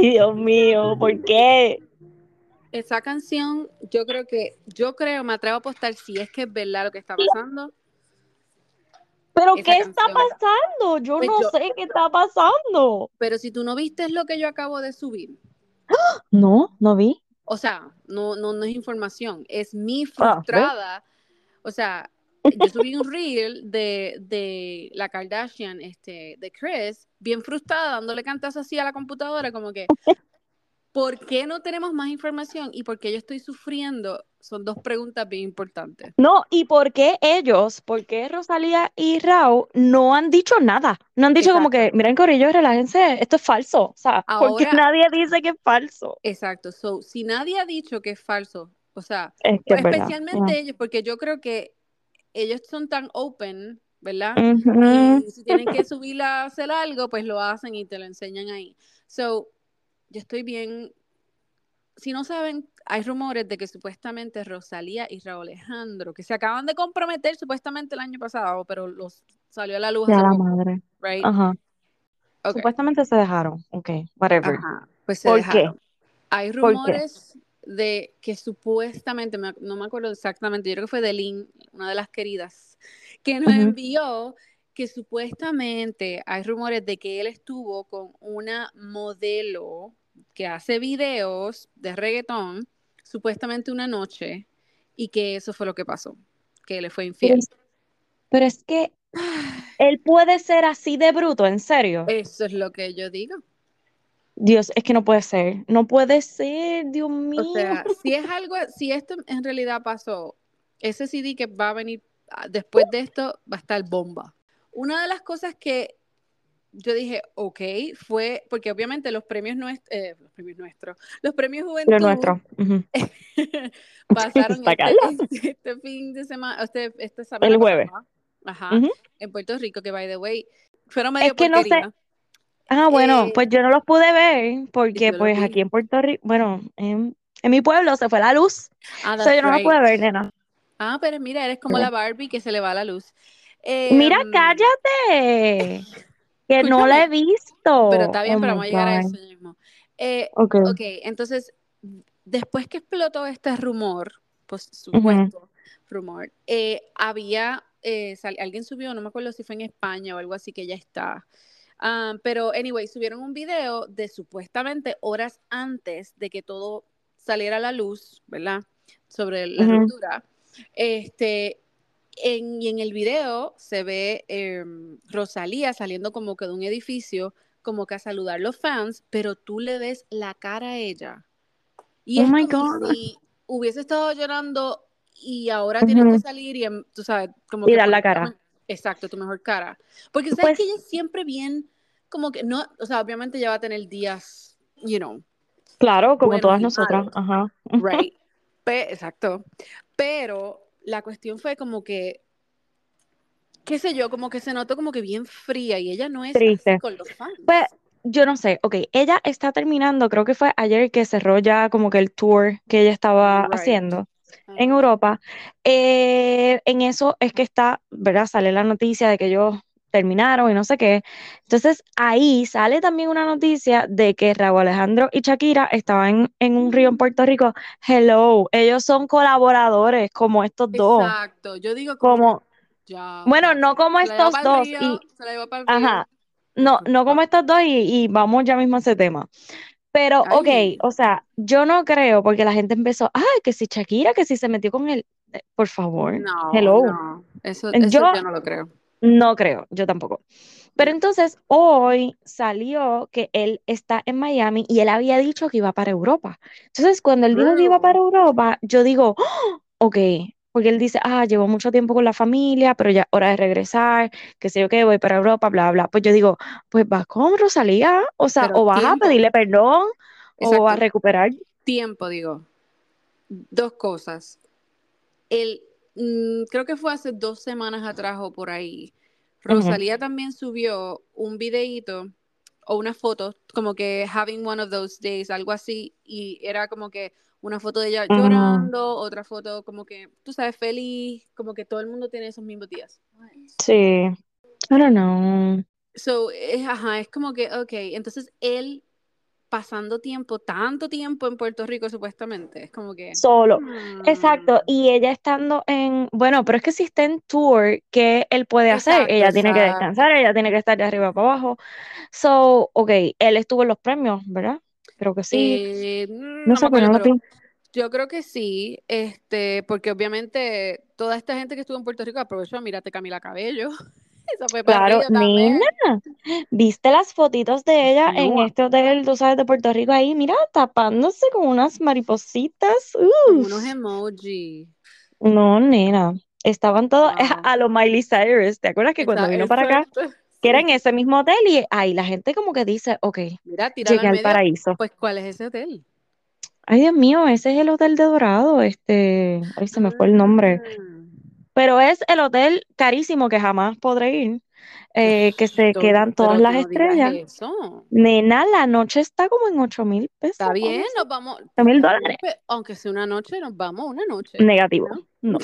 Ay, Dios mío, ¿por qué? Esa canción, yo creo que, yo creo, me atrevo a apostar si es que es verdad lo que está pasando. ¿Pero qué está pasando? Yo Pues no yo- sé qué está pasando. Pero si tú no viste lo que yo acabo de subir, No, no vi. o sea, no, no, no es información, es mi Ah, frustrada. O sea, yo subí un reel de, de la Kardashian, este, de Chris, bien frustrada, dándole cantazo así a la computadora, como que, ¿por qué no tenemos más información y por qué yo estoy sufriendo? Son dos preguntas bien importantes. No, ¿y por qué ellos, por qué Rosalía y Rao no han dicho nada? No han dicho como que, Exacto. miren, Corillo, relájense, esto es falso. O sea, porque Ahora- nadie dice que es falso. Exacto. So, si nadie ha dicho que es falso, o sea, Es que es verdad. especialmente ellos, porque yo creo que ellos son tan open, ¿verdad? Ujú. Y si tienen que subir a hacer algo, pues lo hacen y te lo enseñan ahí. So, yo estoy bien. Si no saben, hay rumores de que supuestamente Rosalía y Raúl Alejandro, que se acaban de comprometer supuestamente el año pasado, pero los salió a la luz Ya la poco, madre. right? Ajá. Ok. Supuestamente se dejaron. Ok, whatever. Ajá, pues se ¿Por qué? dejaron. Hay ¿Por qué? rumores de que supuestamente, me- no me acuerdo exactamente, yo creo que fue de Lynn, una de las queridas, que nos envió que supuestamente hay rumores de que él estuvo con una modelo que hace videos de reggaetón, supuestamente una noche, y que eso fue lo que pasó, que le fue infiel. pero es que él puede ser así de bruto, en serio. Eso es lo que yo digo. Dios, es que no puede ser. No puede ser, Dios mío. O sea, si es algo, si esto en realidad pasó, ese CD que va a venir ah, después de esto va a estar bomba. Una de las cosas que yo dije, ok, fue, porque obviamente los premios nuestros, los premios nuestros, los premios Juventud Lo nuestro. Ujú. pasaron Está este, este- este fin de semana, este, esta semana El jueves. pasada, ajá, Ujú. en Puerto Rico, que by the way, fueron medio Es que no sé. Ah, bueno, Eh, pues yo no los pude ver porque los pues vi. aquí en Puerto Rico, bueno, en, en mi pueblo se fue la luz. Ah, yo no los right. pude ver, nena. Ah, pero mira, eres como Sí. la Barbie que se le va la luz. Mira, Em, cállate. Que no la he visto. Pero está bien, Oh pero vamos a llegar a eso mismo. Eh, Ok. ok, entonces, después que explotó este rumor, pues supuesto rumor, eh, había, eh, alguien subió, no me acuerdo si fue en España o algo así, que ya está. Ah, pero, anyway, subieron un video de supuestamente horas antes de que todo saliera a la luz, ¿verdad? Sobre la ruptura. Este, en, y en el video se ve em, Rosalía saliendo como que de un edificio, como que a saludar a los fans, pero tú le ves la cara a ella. Y Oh es my como God. si hubiese estado llorando y ahora tienes que Ujú. salir y, em, tú sabes, como Y que dar la cara. Exacto, tu mejor cara. Porque sabes Pues que ella es siempre bien, como que no, o sea, obviamente ella va a tener días, you know, claro, como todas nosotras. Ajá. Right. Pe- exacto. Pero la cuestión fue como que, qué sé yo, como que se notó como que bien fría y ella no es así Triste. con los fans. Pues yo no sé, ok, ella está terminando, creo que fue ayer que cerró ya como que el tour que ella estaba Right. haciendo en. Europa. Eh, en eso es que está, ¿verdad? Sale la noticia de que ellos terminaron y no sé qué. Entonces ahí sale también una noticia de que Raúl Alejandro y Shakira estaban en, en un río en Puerto Rico. Hello, ellos son colaboradores como estos dos. Exacto. Yo digo como ya, bueno, no como se estos dos río, y, se la llevó para el río. ajá, no, no como estos dos y, y vamos ya mismo a ese tema. Pero, ok, Ay, o sea, yo no creo porque la gente empezó, ay, que si Shakira, que si se metió con él, Eh, por favor, no, hello. no. Eso, eso Yo yo no lo creo. no creo, yo tampoco. Pero entonces hoy salió que él está en Miami y él había dicho que iba para Europa. Entonces, cuando él dijo que iba para. Europa, yo digo, "Oh, ok, porque él dice, ah, llevo mucho tiempo con la familia, pero ya hora de regresar, que sé yo qué, voy para Europa, bla, bla. Pues yo digo, pues vas con Rosalía, o sea, Pero o vas a pedirle perdón o a exacto, recuperar. tiempo, digo. Dos cosas. El, mm, creo que fue hace dos semanas atrás o por ahí. Rosalía también subió un videíto o una foto, como que having one of those days, algo así, y era como que una foto de ella llorando, otra foto como que, tú sabes, feliz, como que todo el mundo tiene esos mismos días. Sí, I don't know. So, es, ajá, es como que, ok, entonces él pasando tiempo, tanto tiempo en Puerto Rico supuestamente. Es como que... Solo. hmm. Exacto. Y ella estando en, bueno, pero es que si está en tour, ¿qué él puede hacer? Exacto, Ella tiene que descansar, ella tiene que estar de arriba para abajo. So, ok, él estuvo en los premios, ¿verdad? Creo que sí. Eh, mm, No no sé, me pero no lo yo creo que sí, este, porque obviamente toda esta gente que estuvo en Puerto Rico aprovechó, mírate Camila Cabello, esa fue Claro, nena, ¿viste las fotitos de ella en No, este hotel, tú sabes, de Puerto Rico ahí? Mira, tapándose con unas maripositas. unos emojis. No, nena, estaban todos Wow. a lo Miley Cyrus. ¿Te acuerdas que cuando vino para acá, que era en ese mismo hotel y ahí la gente como que dice, ok, Mira, llegué al medio, paraíso. pues ¿cuál es ese hotel? Ay, Dios mío, ese es el hotel de Dorado, este, ay, se me fue el nombre. Ah, Pero es el hotel carísimo que jamás podré ir, eh, que se quedan todas las no estrellas. eso. Nena, la noche está como en ocho mil pesos, Está bien, nos vamos. ¿Ocho mil está bien, dólares? aunque sea una noche, nos vamos una noche. Negativo, ¿no? no.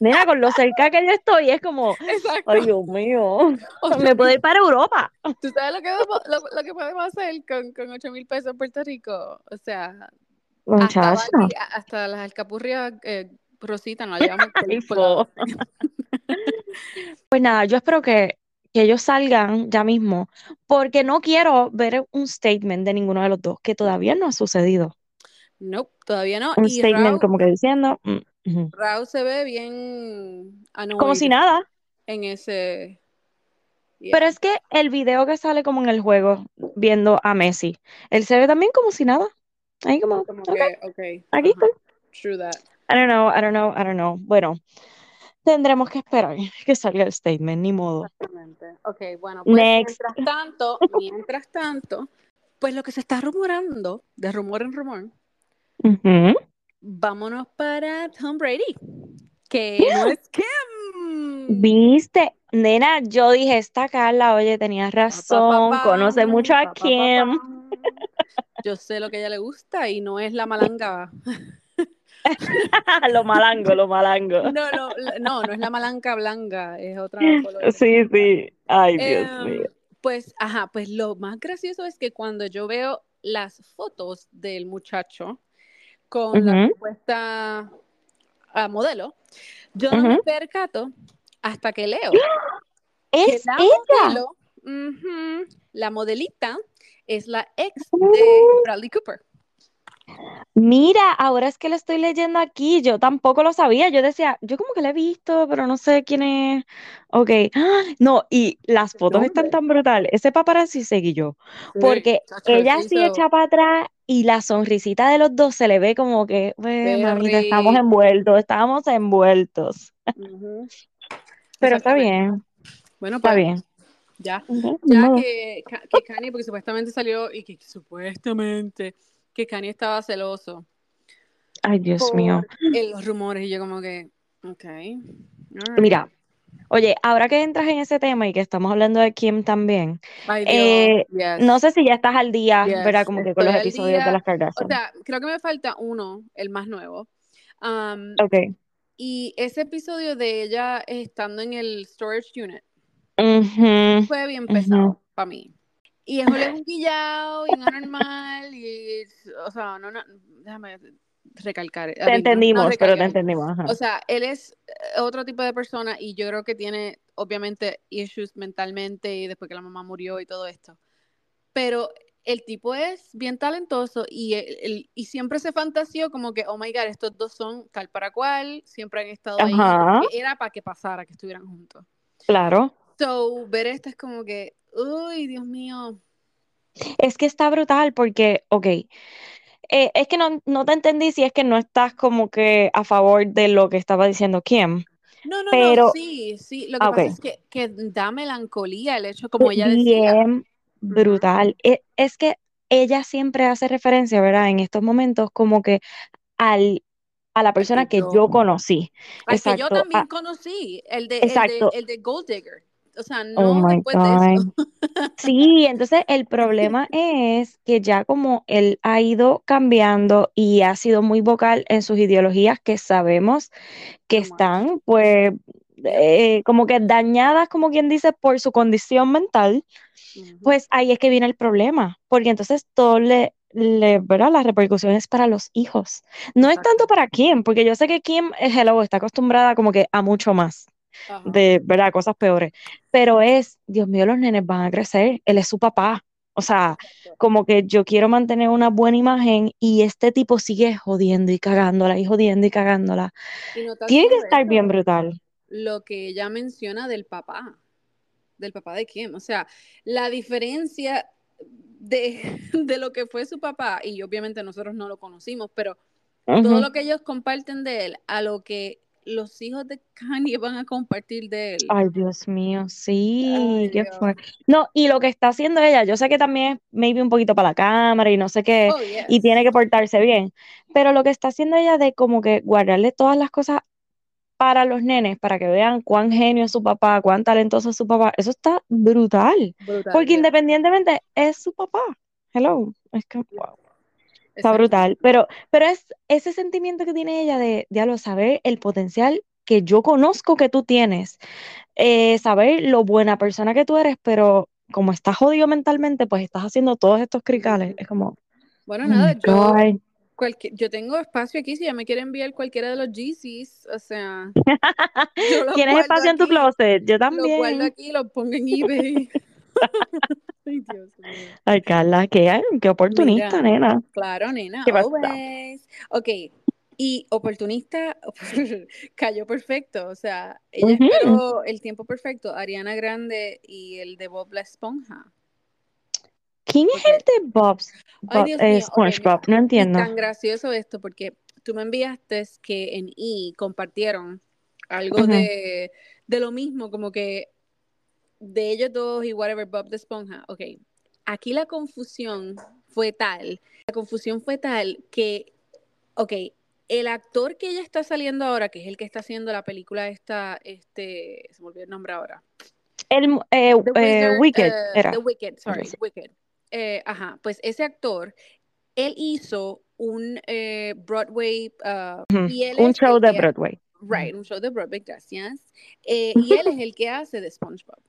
Nena, con lo cerca que yo estoy, es como, Exacto. ay, Dios mío, me puedo ir para Europa. ¿Tú sabes lo que, lo, lo que podemos hacer con, con 8 mil pesos en Puerto Rico? O sea, hasta, hasta las alcapurrias eh, Rosita nos la fo. Pues nada, yo espero que, que ellos salgan ya mismo, porque no quiero ver un statement de ninguno de los dos, que todavía no ha sucedido. Nope, todavía no. Un Y statement Raúl, como que diciendo, mm, ujú. Raúl se ve bien como si annoyed nada. en ese. Yeah. Pero es que el video que sale como en el juego, viendo a Messi, él se ve también como si nada. Ahí como, Como ok, que, ok. aquí ajá, estoy. True that. I don't know, I don't know, I don't know. Bueno, tendremos que esperar que salga el statement, ni modo. Exactamente. Ok, bueno, pues Next. mientras tanto, mientras tanto, pues lo que se está rumorando, de rumor en rumor, vámonos para Tom Brady, que no es Kim. Viste, nena, yo dije, esta Carla, oye, tenías Pa, pa, razón, pa, conoce mucho a Kim. Yo sé lo que a ella le gusta y no es la malanga. lo malango, lo malango. No, no, la- no, no es la malanga blanca, es otra color. Sí, sí. Ay, Dios Em, mío. Pues, ajá, pues lo más gracioso es que cuando yo veo las fotos del muchacho con la Ujú. supuesta ah, modelo, yo no me percato hasta que leo que Es la ella. modelo, la modelita, es la ex de Bradley Cooper. Mira, ahora es que lo estoy leyendo aquí, yo tampoco lo sabía, yo decía, yo como que la he visto, pero no sé quién es. Ok, ¡Ah! no, y las fotos están ¿Dónde? tan brutales, ese paparazzi seguí yo, porque ella sí echa para atrás y la sonrisita de los dos se le ve como que, mamita, estamos envueltos, estábamos envueltos, pero está bien, Bueno, está pues bien. ya. Ya que, que Kanye, porque supuestamente salió y que supuestamente que Kanye estaba celoso Ay, Dios mío. por eh, los rumores y yo como que, ok, Mira, oye, ahora que entras en ese tema y que estamos hablando de Kim también, eh, no sé si ya estás al día, ¿verdad? yes, Como que con estoy los episodios de día. las O Kardashian. sea, creo que me falta uno, el más nuevo. Um, Ok. y ese episodio de ella estando en el storage unit fue bien pesado para mí. Y es un guillao y no normal y, o sea, no, no, déjame recalcar, Te mean, no, no entendimos, pero te entendimos. Ajá. O sea, él es eh, otro tipo de persona y yo creo que tiene, obviamente, issues mentalmente y después que la mamá murió y todo esto. Pero el tipo es bien talentoso y, él- él- y siempre se fantaseó como que, oh my God, estos dos son tal para cual, siempre han estado ahí, Ajá, que era para que pasara, que estuvieran juntos. claro. So, ver esto es como que, uy, Dios mío. Es que está brutal porque, ok, eh, es que no, no te entendí si es que no estás como que a favor de lo que estaba diciendo Kim, No, no, no, pero, sí, sí. Lo que ah, pasa es que, que da melancolía el hecho, como ella decía. bien brutal. E- Es que ella siempre hace referencia, ¿verdad? En estos momentos como que al, a la persona que yo, conocí. al que yo Exacto, también conocí, el de, el de, exacto. el de Gold Digger. O sea, Oh no my después de eso. Sí, entonces el problema es que ya como él ha ido cambiando y ha sido muy vocal en sus ideologías que sabemos que están pues eh, como que dañadas, como quien dice, por su condición mental, pues ahí es que viene el problema, porque entonces todos le, le, ¿verdad? Las repercusiones para los hijos. No es tanto para Kim, porque yo sé que Kim, eh, hello, está acostumbrada como que a mucho más, Ajá. de, ¿verdad? Cosas peores. Pero es, Dios mío, los nenes van a crecer, él es su papá. O sea, como que yo quiero mantener una buena imagen y este tipo sigue jodiendo y cagándola y jodiendo y cagándola. Y no Tiene que estar bien brutal. lo que ella menciona del papá, del papá de Kim. O sea, la diferencia de, de lo que fue su papá, y obviamente nosotros no lo conocimos, pero todo Ujú. lo que ellos comparten de él, a lo que los hijos de Kanye van a compartir de él. Ay, Dios mío, sí, Ay, qué Dios. No, y lo que está haciendo ella, yo sé que también es maybe un poquito para la cámara y no sé qué, Oh, y tiene que portarse bien, pero lo que está haciendo ella de como que guardarle todas las cosas para los nenes, para que vean cuán genio es su papá, cuán talentoso es su papá, eso está brutal, Brutal, porque yeah. independientemente es su papá. Hello, es que, wow. Está brutal, pero, pero es ese sentimiento que tiene ella de, de a lo saber el potencial que yo conozco que tú tienes, eh, saber lo buena persona que tú eres, pero como estás jodido mentalmente, pues estás haciendo todos estos cricales. Es como, Bueno, oh nada, yo, yo tengo espacio aquí, si ya me quiere enviar cualquiera de los GCs, o sea, yo ¿Tienes guardo espacio en tu aquí, closet? Yo los guardo también. aquí, los pongo en eBay. Ay, Dios mío. Ay, Carla, qué, qué oportunista, Mira, nena. claro, nena, ¿Qué always. Ok, y oportunista cayó perfecto, o sea, ella esperó el tiempo perfecto, Ariana Grande y el de Bob la Esponja. ¿Quién es el de Bob, Dios eh, SpongeBob? No y entiendo. tan gracioso esto, porque tú me enviaste que en E compartieron algo de, de lo mismo, como que de ellos dos y whatever, Bob de Esponja. Ok, aquí la confusión fue tal, la confusión fue tal que, ok, el actor que ella está saliendo ahora, que es el que está haciendo la película esta, este, se me olvidó el nombre ahora. El eh, The eh, Wicked eh, era. The Wicked, sorry. Wicked. Eh, ajá, pues ese actor, él hizo un eh, Broadway, uh, Ujú. y él Un show de Broadway. right, un show de Broadway, gracias. Y él es el que hace de SpongeBob.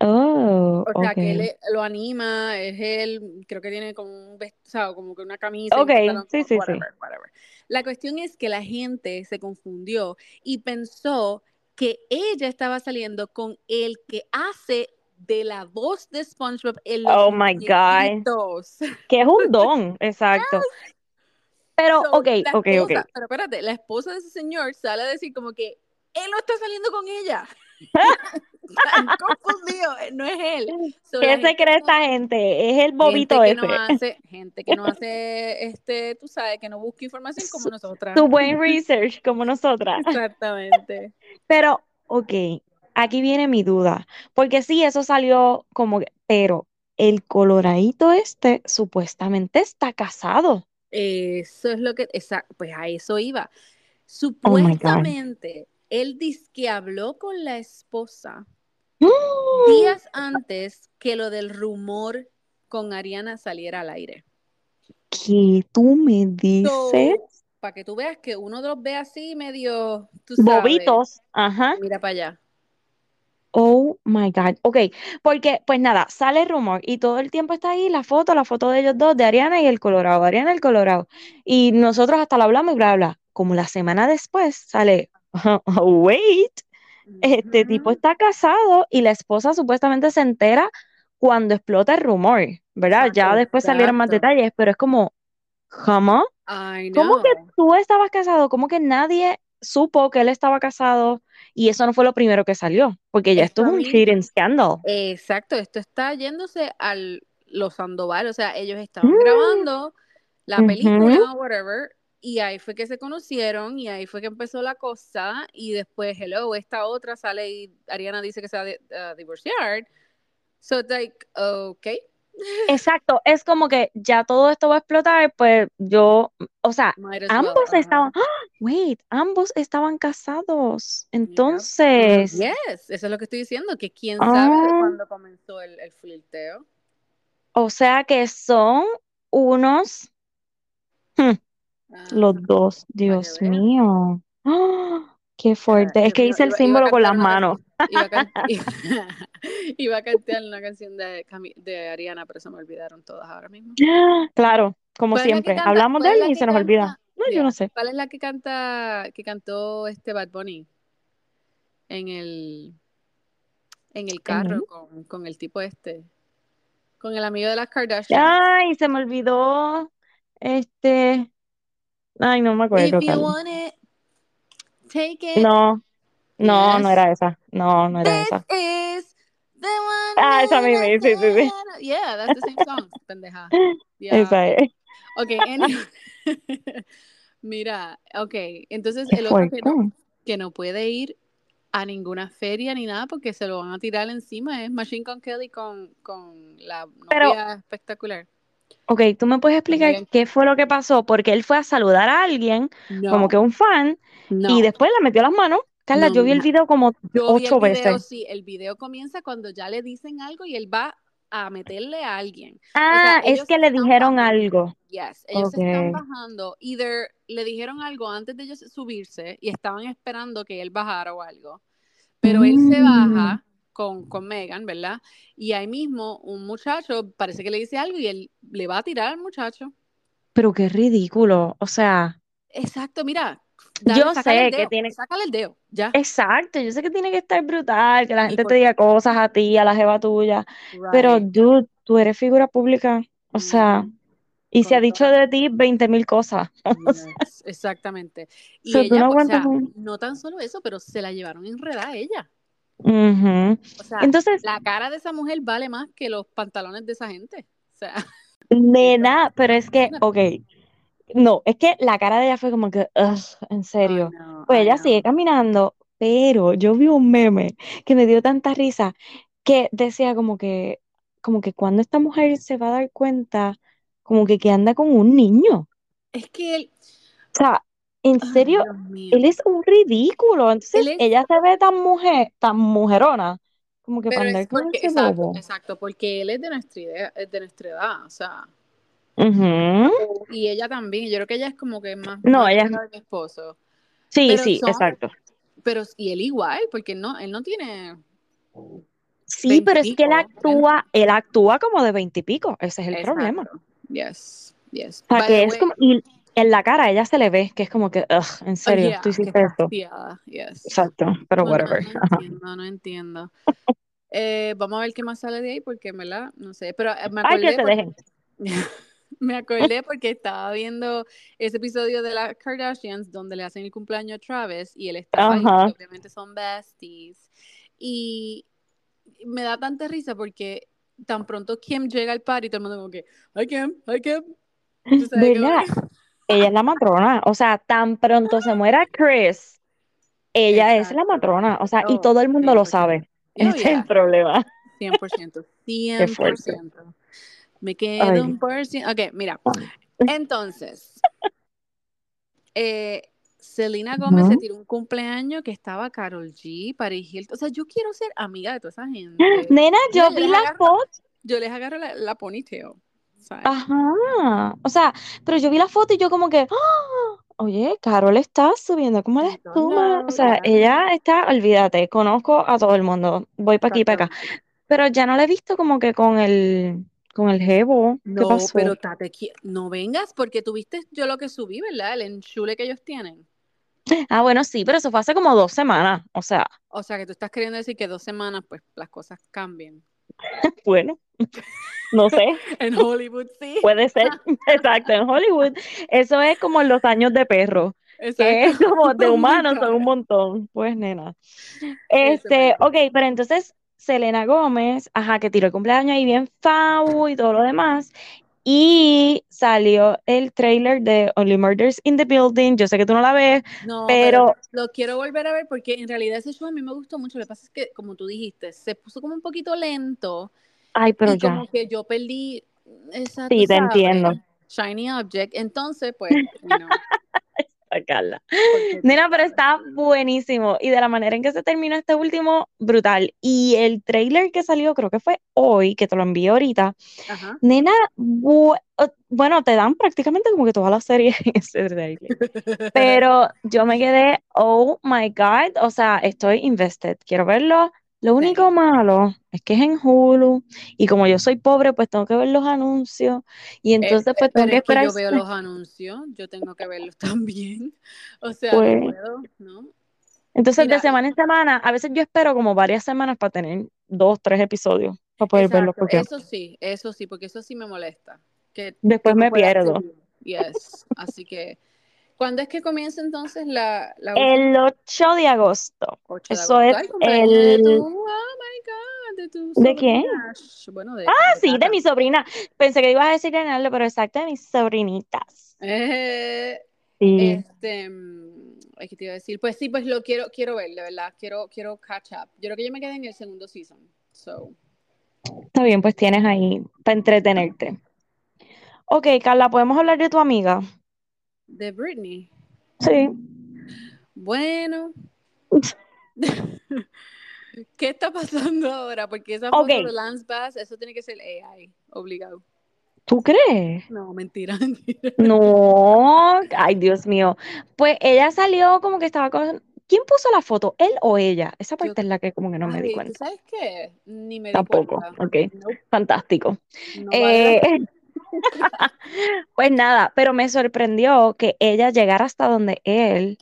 Oh, O sea, que él okay. lo anima, es él, creo que tiene como un vestido, como que una camisa un Okay, pantalón, sí, sí, sí. whatever, whatever. La cuestión es que la gente se confundió y pensó que ella estaba saliendo con el que hace de la voz de SpongeBob en los Oh my God. Que es un don, exacto. Pero, So, ok, ok, ok. pero espérate, la esposa de ese señor sale a decir como que él no está saliendo con ella. Están confundidos, no es él. So, ¿Qué se gente cree que- esta gente? Es el gente bobito que ese. no hace, gente que no hace, este, tú sabes, que no busca información como nosotras. Tu buen research, como nosotras. Exactamente. Pero, ok, aquí viene mi duda. Porque sí, eso salió como que, pero el coloradito este supuestamente está casado. Eso es lo que, esa, pues a eso iba. Oh. Supuestamente, él dice que habló con la esposa días antes que lo del rumor con Ariana saliera al aire. ¿Qué tú me dices? So, para que tú veas que uno los ve así medio, tú sabes, Bobitos. Ajá. mira para allá. Oh my God. Ok, porque pues nada, sale el rumor y todo el tiempo está ahí la foto, la foto de ellos dos, de Ariana y el Colorado, Ariana y el Colorado. Y nosotros hasta lo hablamos y bla, bla. Como la semana después sale, wait, este tipo está casado y la esposa supuestamente se entera cuando explota el rumor, ¿verdad? Exacto, Ya después salieron más exacto. detalles, pero es como, ¿cómo? ¿Cómo que tú estabas casado? ¿Cómo que nadie supo que él estaba casado? Y eso no fue lo primero que salió, porque ya esto es un scandal. Exacto, esto está yéndose al los Sandoval, o sea, ellos estaban Mm, grabando la película, whatever, y ahí fue que se conocieron y ahí fue que empezó la cosa y después, hello, esta otra sale y Ariana dice que se va a di- a divorciar. So it's like, okay, Exacto, es como que ya todo esto va a explotar, pues yo, o sea, well. ambos estaban, ¡Ah! wait, ambos estaban casados. Entonces, Yes, eso es lo que estoy diciendo, que quién sabe de ah, cuándo comenzó el, el flirteo. o sea que son unos, hmm, Ajá, los dos, Dios mío. ¡Ah! Qué fuerte. Es que hice el símbolo con las manos. Iba a, iba a cantar una canción de, de Ariana, pero se me olvidaron todas ahora mismo. Claro, como siempre. Hablamos de él y se nos olvida. No, yo no sé. ¿Cuál es la que canta, que cantó este Bad Bunny? En el en el carro con, con, el tipo este. Con el amigo de las Kardashian. Ay, se me olvidó. Este. Ay, no me acuerdo. No, no, no era esa. No, no era esa. ah, esa misma, sí, sí, sí. Yeah, that's the same song, pendeja. Esa es. Ok, Mira, ok, entonces el otro que no, que no puede ir a ninguna feria ni nada porque se lo van a tirar encima es Machine Gun Kelly con, con la novia espectacular. Ok, ¿tú me puedes explicar qué fue lo que pasó? Porque él fue a saludar a alguien, como que un fan, y después le metió las manos. Carla, yo vi el video como ocho veces. Sí, el video comienza cuando ya le dicen algo y él va a meterle a alguien. Ah, es que le dijeron algo. Yes, ellos están bajando. Either le dijeron algo antes de ellos subirse y estaban esperando que él bajara o algo. Pero él se baja mm. Con, con Megan, ¿verdad? Y ahí mismo un muchacho parece que le dice algo y él le va a tirar al muchacho. Pero qué ridículo. O sea. Exacto, mira, yo sé que tiene. Sácale el dedo, ya. Exacto, yo sé que tiene que estar brutal, que la gente te diga cosas a ti, a la jeva tuya. Pero, dude, tú eres figura pública. O sea, y se ha dicho de ti 20 mil cosas. exactamente. Y ella, no, o sea, no tan solo eso, pero se la llevaron enredada a ella. O sea, Entonces, la cara de esa mujer vale más que los pantalones de esa gente. O sea. Nena, pero es que, ok, no, es que la cara de ella fue como que, en serio. pues ella sigue caminando, pero yo vi un meme que me dio tanta risa que decía como que, como que cuando esta mujer se va a dar cuenta, como que, que anda con un niño. Es que él. O sea, en serio, él es un ridículo. Entonces ella se ve tan mujer, tan mujerona. Como que para andar con ese exacto, exacto, porque él es de nuestra idea, es de nuestra edad, o sea. Y ella también, yo creo que ella es como que más, no, ella es mi esposo. Sí, sí, exacto. Pero, y él igual, porque no, él no tiene. Sí, pero es que él actúa, él actúa como de veintipico, ese es el problema. Yes, yes. O sea, que es como, y en la cara ella se le ve que es como que, ugh, en serio, tú hiciste esto. Yes. Exacto, pero whatever. No, entiendo, no entiendo. Eh, vamos a ver qué más sale de ahí, porque, ¿verdad? No sé, pero eh, me acordé. Ay, que te dejen. Me acordé porque estaba viendo ese episodio de las Kardashians donde le hacen el cumpleaños a Travis y él estaba ahí, obviamente son besties. Y me da tanta risa porque tan pronto Kim llega al party, todo el mundo como que, hi Kim, hi Kim. ¿Verdad? Ella es la matrona, o sea, tan pronto se muera Chris, ella es la matrona, o sea, y todo el mundo lo sabe. Oh, Ese es el problema. 100%, 100%. Me quedo un por Ok, mira. Entonces, eh, Selena Gómez se tiró un cumpleaños que estaba Carol G, Paris Hilton. O sea, yo quiero ser amiga de toda esa gente. Nena, yo vi las fotos. Yo les agarro la, la ponytail. Ajá. O sea, pero yo vi la foto y yo como que, ¡Ah! oye, Carol está subiendo como la espuma. O sea, ella está, olvídate, conozco a todo el mundo. Voy para aquí, para acá. Pero ya no la he visto como que con el con el jevo. No, pero tate, no vengas porque tuviste yo lo que subí, ¿verdad? El enchule que ellos tienen. Ah, bueno, sí, pero eso fue hace como dos semanas, o sea. O sea, que tú estás queriendo decir que dos semanas, pues las cosas cambian. bueno, no sé. en Hollywood, sí. Puede ser, exacto, en Hollywood. Eso es como los años de perro. Exacto. Que es como de humanos son un montón. Pues, nena. Este, ok, pero entonces Selena Gómez, ajá, que tiró el cumpleaños ahí bien fau y todo lo demás. Y salió el trailer de Only Murders in the Building. Yo sé que tú no la ves, pero... Lo quiero volver a ver porque en realidad ese show a mí me gustó mucho. Lo que pasa es que, como tú dijiste, se puso como un poquito lento. Ay, pero y como que yo perdí esa... Sí, te entiendo. Shiny Object. Entonces, pues, Carla. Porque tú Nena, pero está buenísimo. Y de la manera en que se terminó este último, brutal. Y el trailer que salió, creo que fue hoy, que te lo envié ahorita. Ajá. Nena, bu- bueno, te dan prácticamente como que toda la serie en ese trailer. Pero yo me quedé, oh my God, o sea, estoy invested, quiero verlo. Lo único malo es que es en Hulu y como yo soy pobre, pues tengo que ver los anuncios y Eh, entonces pues tengo que es que esperar. yo veo los anuncios, yo tengo que verlos también. O sea, Pues, no puedo, ¿no? entonces de semana en semana, a veces yo espero como varias semanas para tener dos, tres episodios para poder verlos porque eso sí, eso sí, porque eso sí me molesta. Que después me pierdo. Yes. Así que, ¿cuándo es que comienza entonces la? El 8 de agosto. 8 de Eso agosto. es Ay, cumpleaños de tu, el... oh my God, de tu ¿De quién? Bueno, de, Ah, sí, de mi sobrina. Pensé que ibas a decir Renaldo, pero exacto, de mis sobrinitas. Eh, Sí. este, mm, ay, ¿qué te iba a decir? Pues sí, pues lo quiero, quiero ver, de verdad, quiero, quiero catch up. Yo creo que yo me quedé en el segundo season, so, Está bien, pues tienes ahí para entretenerte. Ok, Carla, ¿podemos hablar de tu amiga? De Britney. Sí. Bueno, ¿qué está pasando ahora? Porque esa Ok, foto de Lance Bass, eso tiene que ser AI, obligado. ¿tú crees? No, mentira, mentira. No, ay, Dios mío. Pues ella salió como que estaba con... ¿Quién puso la foto? ¿Él o ella? Esa Yo, parte es la que como que no me di ay, ¿tú cuenta. sabes qué? Ni me di Tampoco. cuenta. Ok, Nope, fantástico. no Eh. pues nada, pero me sorprendió que ella llegara hasta donde él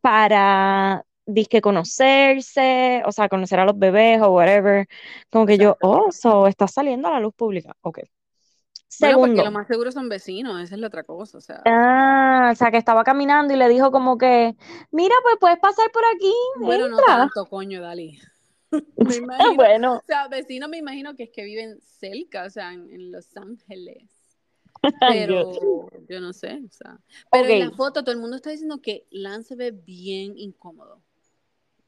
para, dizque conocerse, o sea, conocer a los bebés o whatever. Como que yo, oh, so está saliendo a la luz pública. Ok. Bueno, porque lo Segundo, más seguro son vecinos, esa es la otra cosa, o sea. ah, o sea, que estaba caminando y le dijo como que, mira, pues puedes pasar por aquí, Bueno, no tanto, coño, Dali. Me imagino, Bueno, o sea, vecinos me imagino que es que viven cerca, o sea, en, en Los Ángeles. Pero yo no sé, o sea. Pero en la foto todo el mundo está diciendo que Lance se ve bien incómodo.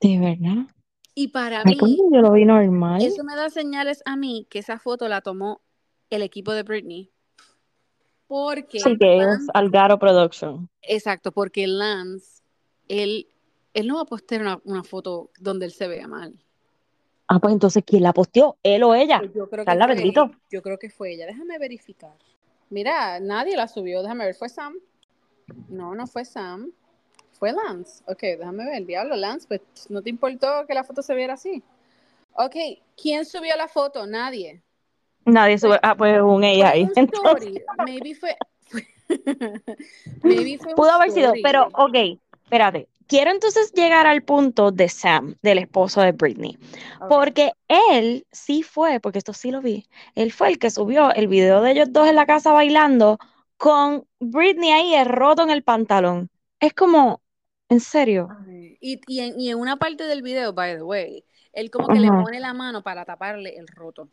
de verdad. Y para Ay, mí, yo lo vi normal. eso me da señales a mí que esa foto la tomó el equipo de Britney. Porque Sí, que es Lance, Algaro Production. exacto, porque Lance, él, él no va a postear una, una foto donde él se vea mal. Ah, pues entonces, ¿quién la posteó? ¿Él o ella? Pues yo creo que fue, bendito. yo creo que fue ella. Déjame verificar. Mira, nadie la subió. Déjame ver. ¿Fue Sam? No, no fue Sam. Fue Lance. Ok, déjame ver. Diablo, Lance, pues no te importó que la foto se viera así. Ok, ¿quién subió la foto? Nadie. Nadie Fue, sube. Ah, pues un ella ahí. Entonces. Maybe fue. Maybe fue pudo haber sido, pero ok, espérate. Quiero entonces llegar al punto de Sam, del esposo de Britney, Ok. porque él sí fue, porque esto sí lo vi, él fue el que subió el video de ellos dos en la casa bailando con Britney ahí el roto en el pantalón. Es como, en serio. Y, y, en, y en una parte del video, by the way, él como que le Ajá. pone la mano para taparle el roto. O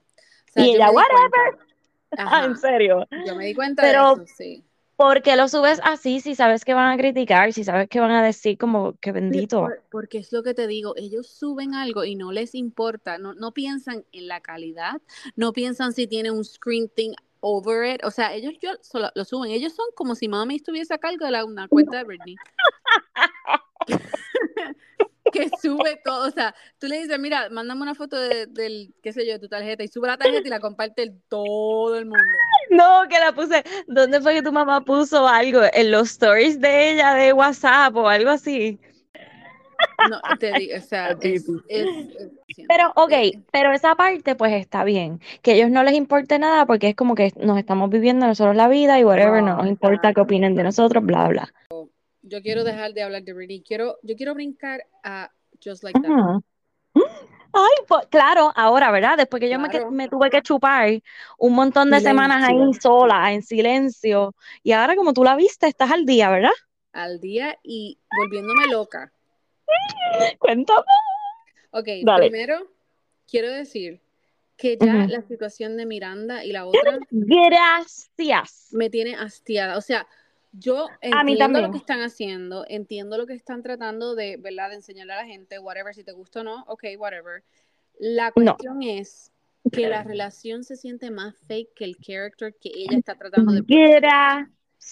sea, Y ella, whatever. Ah, en Ajá. serio. Yo me di cuenta de Pero, eso, sí. ¿Por qué lo subes así si sabes que van a criticar, si sabes que van a decir como que bendito? por- porque es lo que te digo, ellos suben algo y no les importa, no, no piensan en la calidad, no piensan si tiene un screen thing over it, o sea, ellos yo, solo, lo suben, ellos son como si mami estuviese a cargo de la, una cuenta de Britney. que sube todo, o sea, tú le dices, mira, mándame una foto de, del, qué sé yo, de tu tarjeta, y sube la tarjeta y la comparte el- todo el mundo. No, que la puse. ¿Dónde fue que tu mamá puso algo? En los stories de ella de WhatsApp o algo así. No, te digo, o sea, es, Titi. es, es- Pero, ok, pero esa parte pues está bien. Que a ellos no les importe nada porque es como que nos estamos viviendo nosotros la vida y whatever, no no, nos importa qué opinen de nosotros, bla, bla. Yo quiero dejar de hablar de Britney, quiero, yo quiero brincar a Just Like That. Ajá. Ay, pues claro, ahora, ¿verdad? Después que yo me, Claro, me tuve que chupar un montón de semanas ahí silencio, sola, en silencio, y ahora como tú la viste, estás al día, ¿verdad? al día y volviéndome loca. Cuéntame. Ok, Dale. primero quiero decir que ya Ujú. la situación de Miranda y la otra Gracias. me tiene hastiada. O sea, yo entiendo lo que están haciendo, entiendo lo que están tratando de, ¿verdad? De enseñarle a la gente, whatever, si te gusta o no, ok, whatever. La No. cuestión es que la relación se siente más fake que el character que ella está tratando de.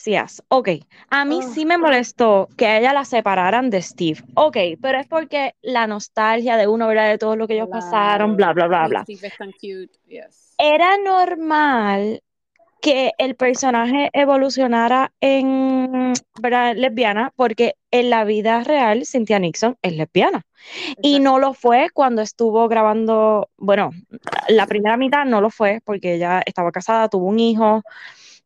Yes, ok. A mí Oh, sí me molestó que a ella la separaran de Steve. Ok, pero es porque la nostalgia de uno, ¿verdad? De todo lo que ellos pasaron, bla, bla, bla, bla. Steve es tan cute, yes. Era normal que el personaje evolucionara en, ¿verdad? lesbiana, porque en la vida real Cynthia Nixon es lesbiana. Y no lo fue cuando estuvo grabando, bueno, la primera mitad no lo fue porque ella estaba casada, tuvo un hijo,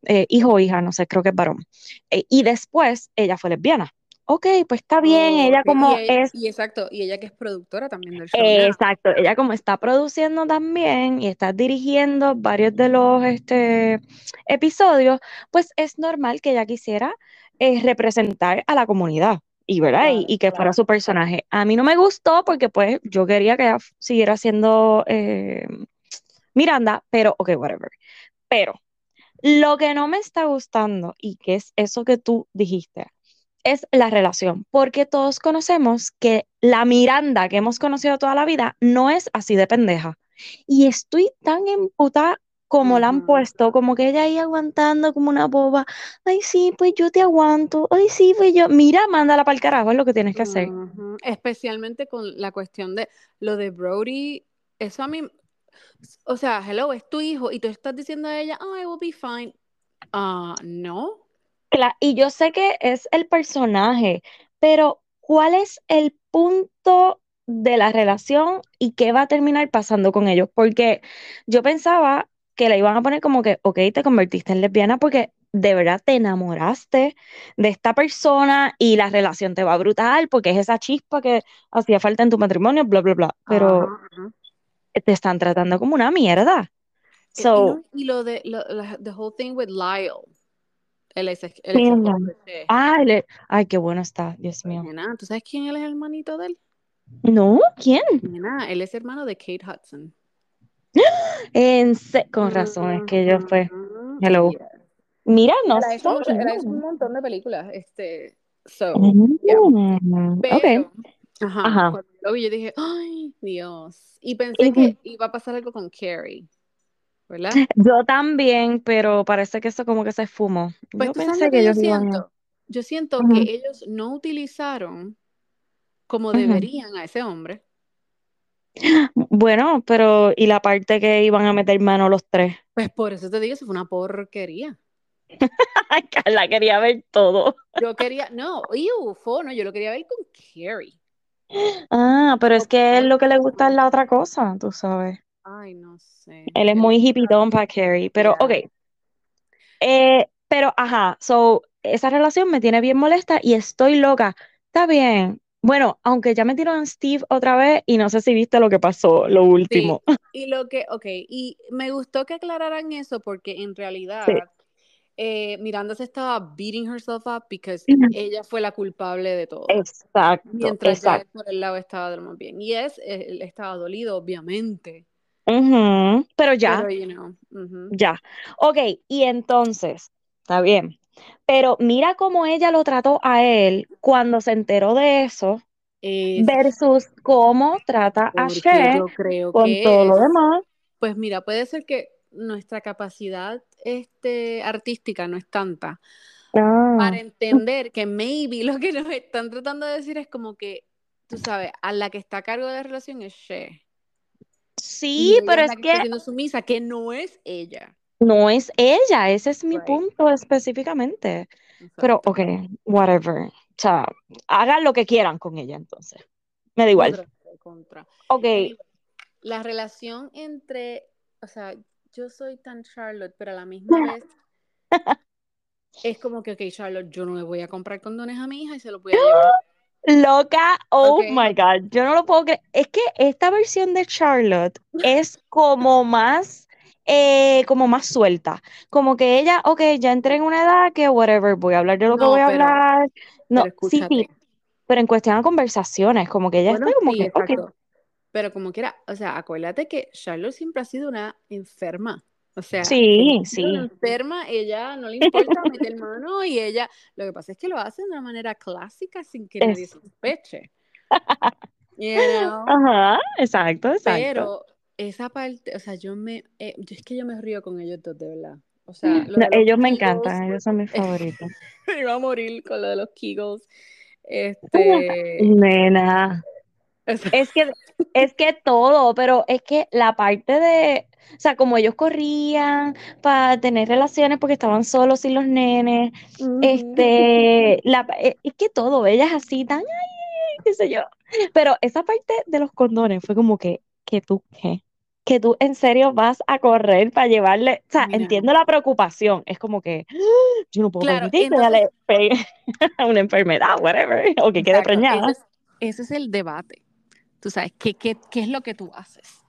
eh, hijo o hija, no sé, creo que es varón. Eh, y después ella fue lesbiana. Ok, pues está bien, Oh, ella. Y, como e- es y exacto, y ella que es productora también del show eh, exacto, ella como está produciendo también y está dirigiendo varios de los este, episodios, pues es normal que ella quisiera eh, representar a la comunidad y, ¿verdad? Y, Claro, y que fuera su personaje. A mí no me gustó porque pues yo quería que ella siguiera siendo eh, Miranda, pero ok, whatever. Pero lo que no me está gustando y que es eso que tú dijiste, es la relación, porque todos conocemos que la Miranda que hemos conocido toda la vida no es así de pendeja. Y estoy tan emputada como la han puesto, como que ella ahí aguantando como una boba. Ay, sí, pues yo te aguanto. Ay, sí, pues yo. Mira, mándala para el carajo, es lo que tienes que hacer. ujú. Especialmente con la cuestión de lo de Brody, eso a mí, o sea, hello, es tu hijo y tú estás diciendo a ella, oh, I will be fine. Ah, no. Cla- y yo sé que es el personaje, pero ¿cuál es el punto de la relación y qué va a terminar pasando con ellos? Porque yo pensaba que la iban a poner como que, ok, te convertiste en lesbiana porque de verdad te enamoraste de esta persona y la relación te va brutal porque es esa chispa que hacía falta en tu matrimonio, bla, bla, bla. Pero Ajá, ajá. te están tratando como una mierda. Y So, y lo de, lo, la- the whole thing with Lyle, ex, el ex mierda. esposo de Che. Ay, qué bueno está, Dios Pues, mío. nena, ¿tú sabes quién él es el hermanito de él? ¿No? ¿Quién? Nena, él es hermano de Kate Hudson. En se- con razón, es que yo fue. Ujú, Hello. yeah. Mira, no Él él sé. un montón de películas, este, so, Mm, yeah. Pero, ajá, Ajá. cuando lo vi yo dije, ay, Dios. Y pensé Y- que iba a pasar algo con Carrie, ¿verdad? Yo también, pero parece que eso como que se esfumó. Pues Yo pensé que ellos iban siento. Yo siento que ellos no utilizaron como deberían a ese hombre. Bueno, pero ¿y la parte que iban a meter mano los tres? Pues por eso te digo, eso fue una porquería. Carla quería ver todo. Yo quería, no, fue, no, yo lo quería ver con Carrie. Ah, pero es que él lo que le gusta es la otra cosa, tú sabes. Ay, no sé. Él es muy hippitón para Carrie, pero Yeah. ok. Eh, pero ajá, so, esa relación me tiene bien molesta y estoy loca. Está bien. Bueno, aunque ya metieron a Steve otra vez y no sé si viste lo que pasó, lo Sí, último. y lo que, ok, y me gustó que aclararan eso porque en realidad Sí. eh, Miranda se estaba beating herself up because ella fue la culpable de todo. Exacto, Mientras exacto. por el lado estaba de lo más bien. Y es, él estaba dolido, obviamente. Pero ya, Pero, you know, ujú. ya. Ok, y entonces, está bien. Pero mira cómo ella lo trató a él cuando se enteró de eso Es versus cómo trata a She creo con todo lo demás. pues mira, puede ser que nuestra capacidad este, artística no es tanta Ah, para entender que maybe lo que nos están tratando de decir es como que, tú sabes, a la que está a cargo de la relación es She. Sí, pero es que está sumisa, que no es ella. no es ella, ese es mi Right. punto específicamente. Pero, ok, whatever. O sea, hagan lo que quieran con ella entonces. Me da igual. Contra, contra. Ok, la relación entre, o sea, yo soy tan Charlotte, pero a la misma vez es como que, ok, Charlotte, yo no le voy a comprar condones a mi hija y se los voy a llevar. Loca, oh my God, yo no lo puedo creer. Es que esta versión de Charlotte es como más, eh, como más suelta. Como que ella, ok, ya entré en una edad que whatever, voy a hablar de lo que voy a pero, hablar. No, pero sí, sí, pero en cuestión de conversaciones, como que ella Bueno, está como sí, que. Pero como quiera, o sea, acuérdate que Charlotte siempre ha sido una enferma. O sea, sí, sí, enferma, ella no le importa meter mano y ella, lo que pasa es que lo hace de una manera clásica sin que nadie sospeche. You know? ajá, exacto, exacto. Pero esa parte, o sea, yo me, eh, yo es que yo me río con ellos dos, de verdad. O sea, no, ellos me encantan, ellos son mis favoritos. me iba a morir con lo de los Kegels. Este. Nena. Es que, es que todo, pero es que la parte de, o sea, como ellos corrían para tener relaciones porque estaban solos sin los nenes, este, la, eh, es que todo, ellas así tan, ay, qué sé yo. Pero esa parte de los condones fue como que, que tú, ¿qué? Que tú en serio vas a correr para llevarle, o sea, entiendo la preocupación, es como que ¡Ah! yo no puedo claro, permitir que le pegue una enfermedad, whatever, o que quede preñada. ese es el debate Tú sabes, ¿qué, qué, qué es lo que tú haces?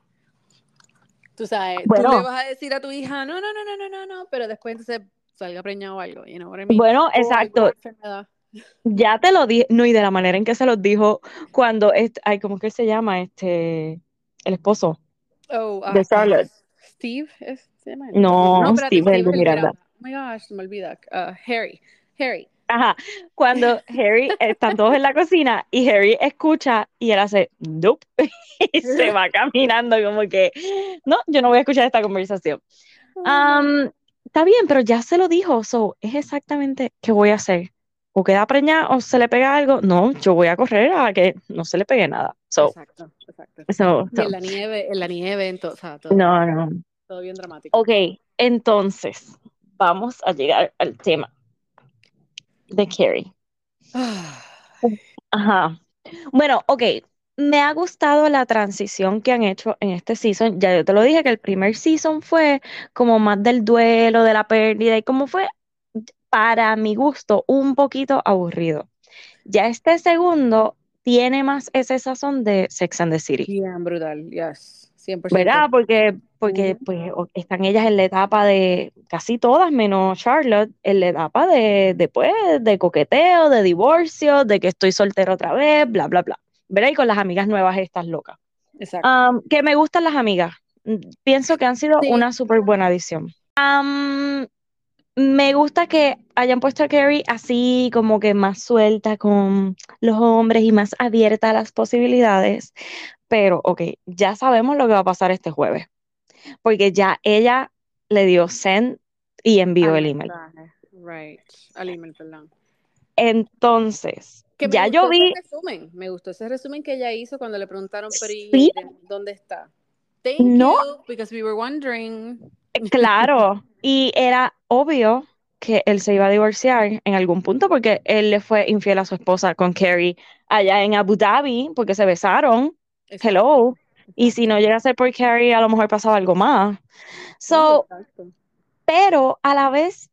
Tú sabes, tú le vas a decir a tu hija, no, no, no, no, no, no, no, pero después entonces salga preñado o algo, you know Bueno, exacto. Ya te lo dije, no, y de la manera en que se los dijo cuando, este, ay, ¿cómo que se llama? Este, el esposo oh, de Charlotte. Steve, ¿es, se llama? No, no Steve, es el de Miranda. Oh my gosh, me olvida. Uh, Harry, Harry. Ajá, cuando Harry, están todos en la cocina y Harry escucha y él hace, nope, y se va caminando como que, no, yo no voy a escuchar esta conversación. está bien, pero ya se lo dijo, so, es exactamente qué voy a hacer. O queda preñada o se le pega algo, no, yo voy a correr a que no se le pegue nada. exacto, exacto. en la nieve, en la nieve, entonces, todo, no, no. Todo bien dramático. Ok, entonces, vamos a llegar al tema de Carrie. Ajá. Bueno, ok. Me ha gustado la transición que han hecho en este season. Ya yo te lo dije que el primer season fue como más del duelo, de la pérdida y como fue, para mi gusto, un poquito aburrido. Ya este segundo tiene más ese sazón de Sex and the City. Bien, brutal, yes. ¿Verdad? Porque, porque pues, están ellas en la etapa de, casi todas menos Charlotte, en la etapa de, después de coqueteo, de divorcio, de que estoy soltera otra vez, bla, bla, bla. ¿Verdad? Y con las amigas nuevas estas locas. Exacto. que me gustan las amigas. Pienso que han sido una súper buena adición. me gusta que hayan puesto a Carrie así como que más suelta con los hombres y más abierta a las posibilidades, pero, ok, ya sabemos lo que va a pasar este jueves, porque ya ella le dio send y envió el email. Right, al email, perdón. Entonces, ya yo vi. resumen, me gustó ese resumen que ella hizo cuando le preguntaron, ¿Sí? ¿dónde está? Thank no. you, because we were wondering. Claro, y era obvio que él se iba a divorciar en algún punto porque él le fue infiel a su esposa con Carrie allá en Abu Dhabi porque se besaron hello. Y si no llega a ser por Carrie, a lo mejor pasaba algo más. So, pero a la vez,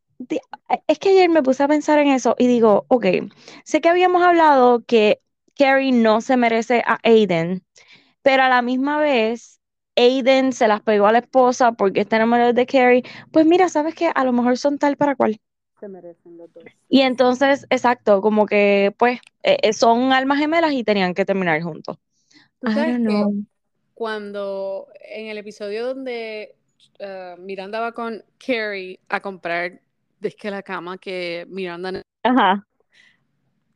es que ayer me puse a pensar en eso y digo, ok, sé que habíamos hablado que Carrie no se merece a Aiden, pero a la misma vez, Aiden se las pegó a la esposa porque está enamorado de Carrie. Pues mira, sabes que a lo mejor son tal para cual. Se merecen los dos. Y entonces, exacto, como que pues eh, eh, son almas gemelas y tenían que terminar juntos. ¿Tú sabes que cuando en el episodio donde uh, Miranda va con Carrie a comprar es que la cama que Miranda Ajá.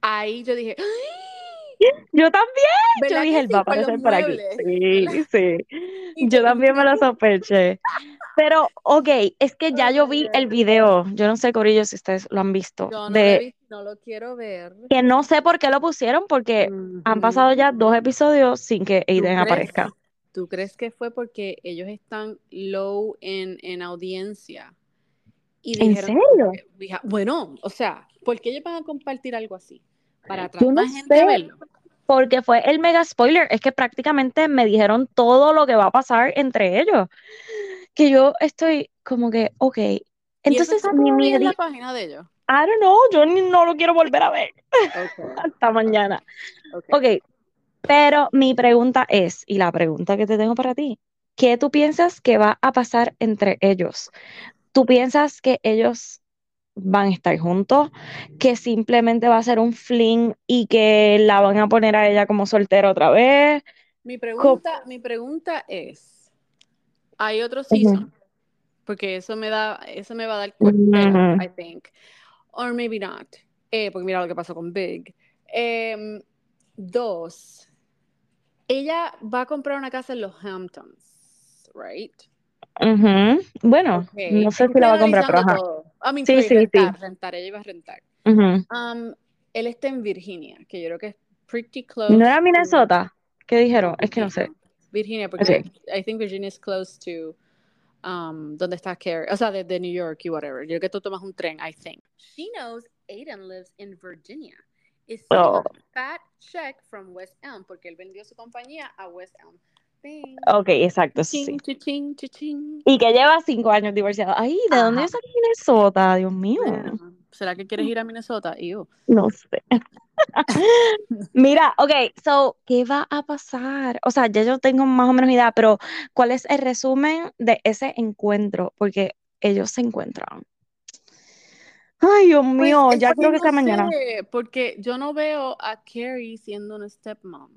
ahí yo dije yo también. Yo dije el va a aparecer por aquí sí sí. Yo también me lo sospeché. Pero ok es que ya yo vi el video. Yo no sé Corillo si ustedes lo han visto no de no lo quiero ver. Que no sé por qué lo pusieron, porque han pasado ya dos episodios sin que Aiden aparezca. ¿Tú crees que fue porque ellos están low en, en audiencia? Y ¿En serio? bueno, o sea, ¿por qué ellos van a compartir algo así? Para atraer más gente a verlo. Porque fue el mega spoiler, es que prácticamente me dijeron todo lo que va a pasar entre ellos. Que yo estoy como que, ok. Entonces, ¿Y mi, en la página de ellos? I don't know, yo no lo quiero volver a ver. Hasta mañana. Okay. ok, pero mi pregunta es, y la pregunta que te tengo para ti, ¿qué tú piensas que va a pasar entre ellos? ¿Tú piensas que ellos van a estar juntos? ¿Que simplemente va a ser un fling y que la van a poner a ella como soltera otra vez? Mi pregunta, mi pregunta es, ¿hay otro season? Porque eso me da, eso me va a dar cuenta, I think or maybe not. Eh, porque mira lo que pasó con Big. Em, dos, ella va a comprar una casa en los Hamptons, right? Ujú. Bueno, no sé si la va a comprar, pero ajá. todo. I mean, Sí, sí, sí. rentar, ella iba a rentar. Ujú. Um, él está en Virginia, que yo creo que es pretty close. ¿No era to- Minnesota? ¿Qué dijeron? Es que no sé. Virginia. Porque Ok. I think Virginia is close to um, donde está Carrie, o sea, de, de New York y whatever. Yo creo que tú tomas un tren, I think. She knows Aiden lives in Virginia. Is sending Oh. a fat check from West Elm, porque él vendió su compañía a West Elm. Bing. Ok, exacto, eso sí. Ching, chiching. Y que lleva cinco años divorciado. Ay, ¿de dónde Ajá. yo saqué Minnesota? Dios mío. ¿Será que quieres ir a Minnesota? Yo. No sé. Mira, ok, so, ¿qué va a pasar? O sea, ya yo tengo más o menos idea, pero ¿cuál es el resumen de ese encuentro? Porque ellos se encuentran. Ay, Dios Pues mío, es ya creo que no sea mañana. sé, porque yo no veo a Carrie siendo una stepmom.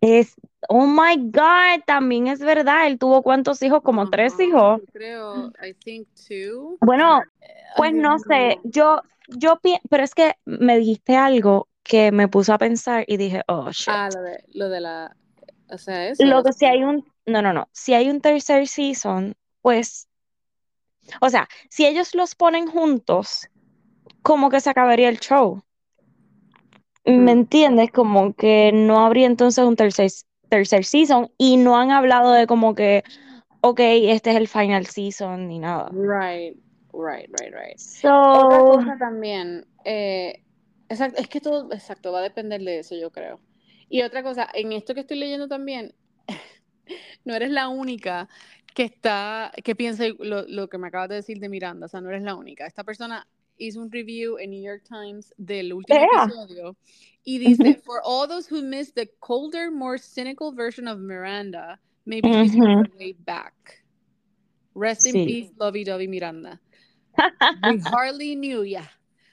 Es, oh my God, también es verdad, él tuvo cuántos hijos, como tres hijos. creo, I think two. Bueno, pues Ay, no sé, yo, yo, pero es que me dijiste algo que me puso a pensar y dije, oh, shit. Ah, lo de, lo de la, o sea, eso. Lo que si hay un, no, no, no, si hay un tercer season, pues, o sea, si ellos los ponen juntos, como que se acabaría el show. ¿Me Mm. entiendes? Como que no habría entonces un tercer, tercer season y no han hablado de como que, ok, este es el final season ni nada. Right, right, right, right. Otra So, cosa también, eh, exacto, es que todo, exacto, va a depender de eso, yo creo. Y otra cosa, en esto que estoy leyendo también, no eres la única que está, que piensa lo, lo que me acabas de decir de Miranda, o sea, no eres la única. Esta persona hizo un review en New York Times del último episodio y dice, for all those who missed the colder, more cynical version of Miranda, maybe she's her way back. Rest in peace, lovey dovey Miranda. We hardly knew ya.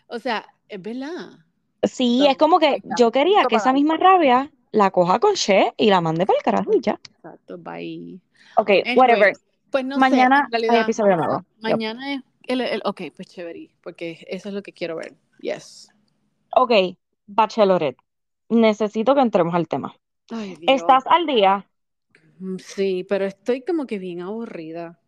O sea, es verdad. sí, es como que yo quería que esa misma rabia la coja con She y la mande para el carajo y ya. Exacto, bye. Ok, Anyway, whatever. pues no Mañana sé, en hay realidad, episodio nuevo. Mañana es el, el, ok, pues chévere, porque eso es lo que quiero ver. Yes. Ok, Bachelorette. Necesito que entremos al tema. Ay. ¿Estás al día? Mm, Sí, pero estoy como que bien aburrida.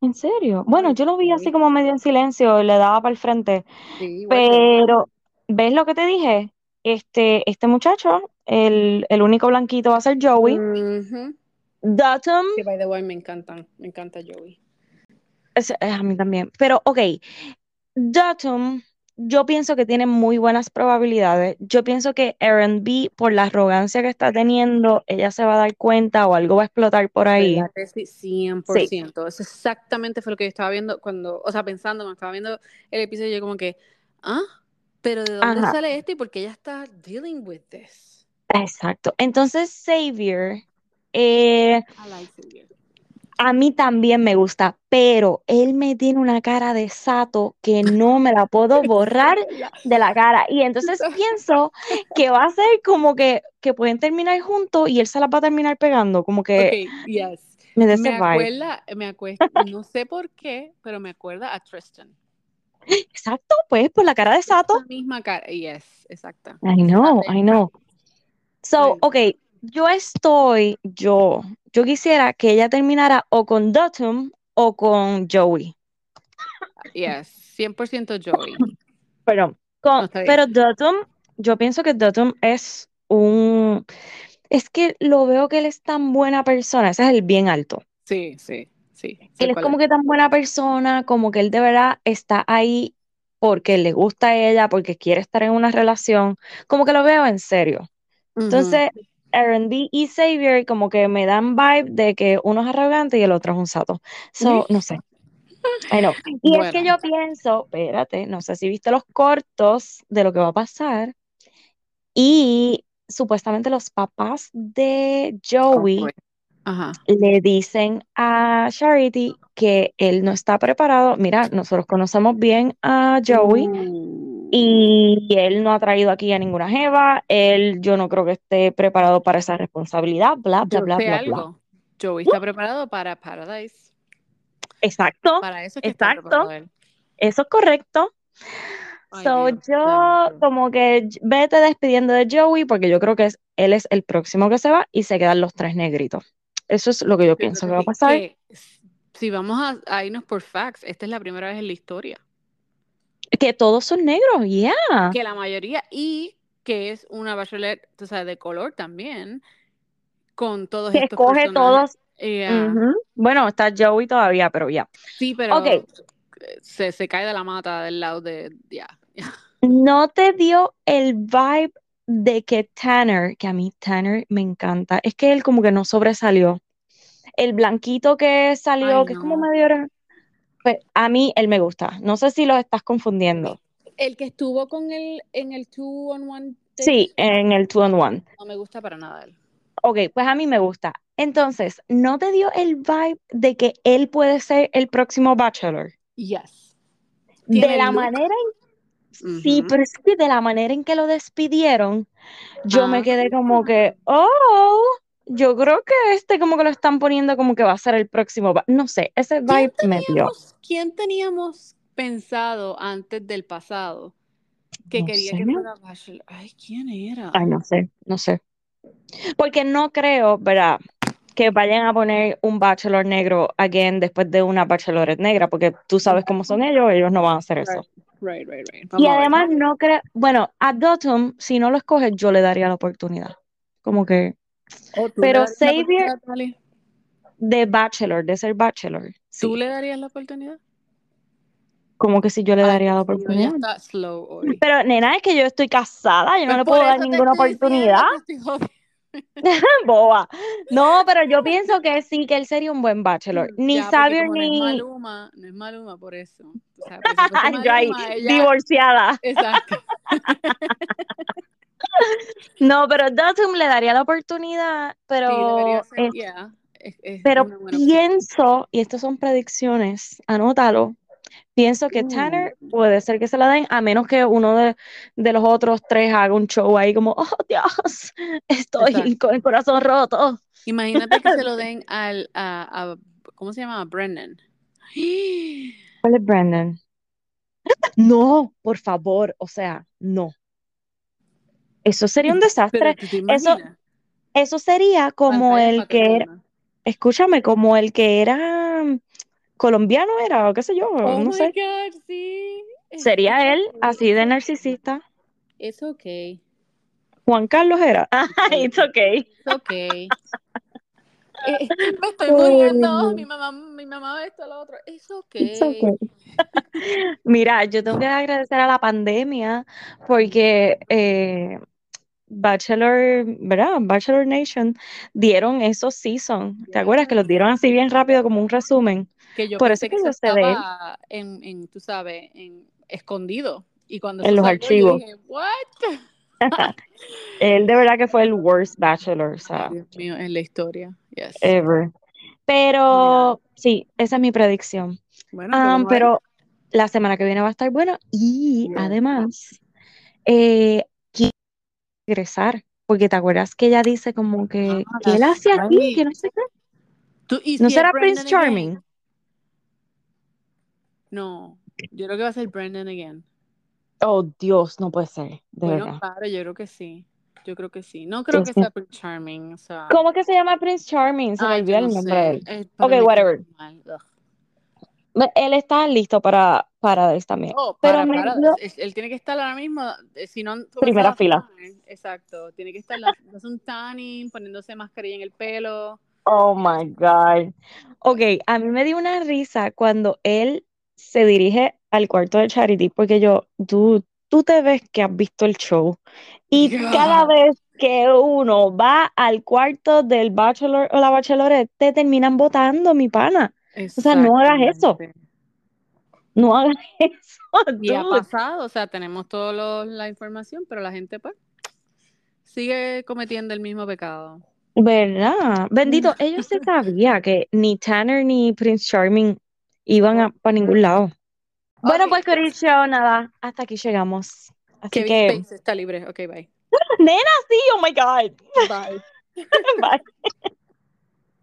¿En serio? Bueno, yo lo vi así sí. como medio en silencio y le daba para el frente. Sí, igual yo. Pero, ¿ves lo que te dije? Este, este muchacho, el, el único blanquito va a ser Joey. Ujú. Dottum, Que by the way me encantan, me encanta Joey. es- eh, a mí también. Pero, ok, Dottum, yo pienso que tiene muy buenas probabilidades. Yo pienso que Aaron B, por la arrogancia que está teniendo, ella se va a dar cuenta o algo va a explotar por ahí. ¿Verdad que sí? 100%. Eso exactamente fue lo que yo estaba viendo cuando, o sea, pensando, me estaba viendo el episodio yo como que, ah, pero ¿de dónde Ajá. sale este? Y por qué ella está dealing with this. Exacto. Entonces, Xavier, eh, I like Xavier. A mí también me gusta, pero él me tiene una cara de sato que no me la puedo borrar de la cara. Y entonces pienso que va a ser como que, que pueden terminar juntos y él se las va a terminar pegando, como que yes. me Me acuerda, me acuerda, no sé por qué, pero me acuerda a Tristan. Exacto, pues por la cara de sato. Esa misma cara, yes, exacta. I know, I know. So, ok, yo estoy, yo, yo quisiera que ella terminara o con Dottum o con Joey. Yes, 100% Joey. Perdón, con, No, pero Dottum, yo pienso que Dottum es un, es que lo veo que él es tan buena persona, ese es el bien alto. Sí, sí, sí. Él es como que tan buena persona, como que él de verdad está ahí porque le gusta a ella, porque quiere estar en una relación, como que lo veo en serio. Entonces, R&B y Xavier como que me dan vibe de que uno es arrogante y el otro es un sato. So, no sé. I know. Y es que yo pienso, espérate, no sé si viste los cortos de lo que va a pasar. Y supuestamente los papás de Joey Ajá. le dicen a Charity que él no está preparado. Mira, nosotros conocemos bien a Joey. Y él no ha traído aquí a ninguna jeva, él yo no creo que esté preparado para esa responsabilidad, bla, bla, yo bla, bla, bla. algo. Joey está preparado para Paradise. Exacto, Para eso es que Exacto. él. eso es correcto. Ay, So, Dios yo como que vete despidiendo de Joey porque yo creo que es, él es el próximo que se va y se quedan los tres negritos. Eso es lo que yo pienso que va a pasar. que si vamos a, a irnos por facts, esta es la primera vez en la historia. Que todos son negros, yeah. Que la mayoría, y que es una bachelorette, tú sabes, de color también, con todos Que estos escoge personajes. todos. Yeah. Bueno, está Joey todavía, pero ya. Sí, pero Ok. se, se cae de la mata del lado de, ya. ¿No te dio el vibe de que Tanner, que a mí Tanner me encanta, es que él como que no sobresalió? El blanquito que salió, Ay, que es como medio... Pues a mí él me gusta. No sé si los estás confundiendo. El que estuvo con él en el two on one Sí, en el two on one. no me gusta para nada él. Ok, pues a mí me gusta. Entonces, ¿no te dio el vibe de que él puede ser el próximo Bachelor? Yes. De la look. manera en... Sí, pero es que de la manera en que lo despidieron, yo me Ah. quedé como que, oh, yo creo que este como que lo están poniendo como que va a ser el próximo. ba-". No sé, ese vibe me dio. ¿Quién teníamos pensado antes del pasado que No quería sé. que fuera Bachelor? Ay, ¿quién era? Ay, no sé, no sé. Porque no creo, ¿verdad? Que vayan a poner un bachelor negro again después de una bachelorette negra, porque tú sabes cómo son ellos, ellos no van a hacer eso. Right, right, right. Y además no creo, bueno, a Dotum, si no lo escoges, yo le daría la oportunidad. Como que Oh, ¿tú le pero Xavier- de bachelor, de ser bachelor, sí. ¿Tú le darías la oportunidad? Como que si yo le Ay, daría la oportunidad. Slow hoy. Pero nena, es que yo estoy casada, yo no Pues le puedo dar ninguna oportunidad. Boba. No, pero yo pienso que sí, que él sería un buen bachelor. Ni Ya, Xavier como No es ni. Maluma, no es Maluma por eso. O sea, si fuese Yo ahí, Maluma, ella- divorciada. Exacto. No, pero Dotum le daría la oportunidad, pero, sí, debería ser, es- yeah, es- es pero pienso, y estas son predicciones, anótalo, pienso que. Tanner puede ser que se la den, a menos que uno de, de los otros tres haga un show ahí como, oh Dios, estoy Exacto. con el corazón roto. Imagínate que se lo den al, a, a- ¿cómo se llama? Brendan. ¿Cuál es Brandon? No, por favor, o sea, no. Eso sería un desastre. Eso-. Eso sería como Pantalla el que era, escúchame, como el que era mm, colombiano era, o qué sé yo, Oh no my sé. God, sí. Es- Sería él así de narcisista. Es ok. Juan Carlos era. It's okay. Es ok. Eh, me estoy Oh. muriendo. Mi mamá, mi mamá esto, lo otro. Es ok. It's okay. Mira, yo tengo que agradecer a la pandemia porque eh, Bachelor, ¿verdad? Bachelor Nation dieron esos seasons. ¿Te acuerdas que los dieron así bien rápido como un resumen? Que yo Por pensé eso que que yo de él. estaba en, en, tú sabes, en escondido. Y cuando En los salió, archivos. dije, what? Él de verdad que fue el worst Bachelor, o sea, Ay, Dios mío, en la historia. Yes. ever. Pero sí, esa es mi predicción. bueno, pues Ah, pero la semana que viene va a estar bueno y además eh, regresar, porque te acuerdas que ella dice como que, él hace aquí, right. que no sé qué. ¿Tú- y ¿No si es será Prince again? Charming? No, yo creo que va a ser Brendan again. Oh, Dios, no puede ser, de Bueno, verdad. claro, yo creo que sí. Yo creo que sí. No creo Dios que sea Prince Charming, o sea. ¿Cómo que se llama Prince Charming? Se me olvidó el nombre de él. Ok, whatever. Él está listo para, para él también. Pero para, me para. Él, tiene que estar ahora mismo, eh, si no Primera fila. Exacto. Tiene que estar haciendo un tanning, poniéndose mascarilla en el pelo. Oh my God. Ok, a mí me dio una risa cuando él se dirige al cuarto de Charity, porque yo, tú, tú te ves que has visto el show. Y cada vez que uno va al cuarto del bachelor o la bachelorette, te terminan votando, mi pana. Sea, no hagas eso. No hagas eso, Y ha pasado, o sea, tenemos toda la información, pero la gente, pues, sigue cometiendo el mismo pecado. ¿Verdad? Bendito, ellos se sabía que ni Tanner ni Prince Charming iban a para ningún lado. Bueno, pues Corillo, nada, hasta aquí llegamos. Así Kevin que, Space está libre. Ok, bye. nena, sí, oh my God. Bye. Bye.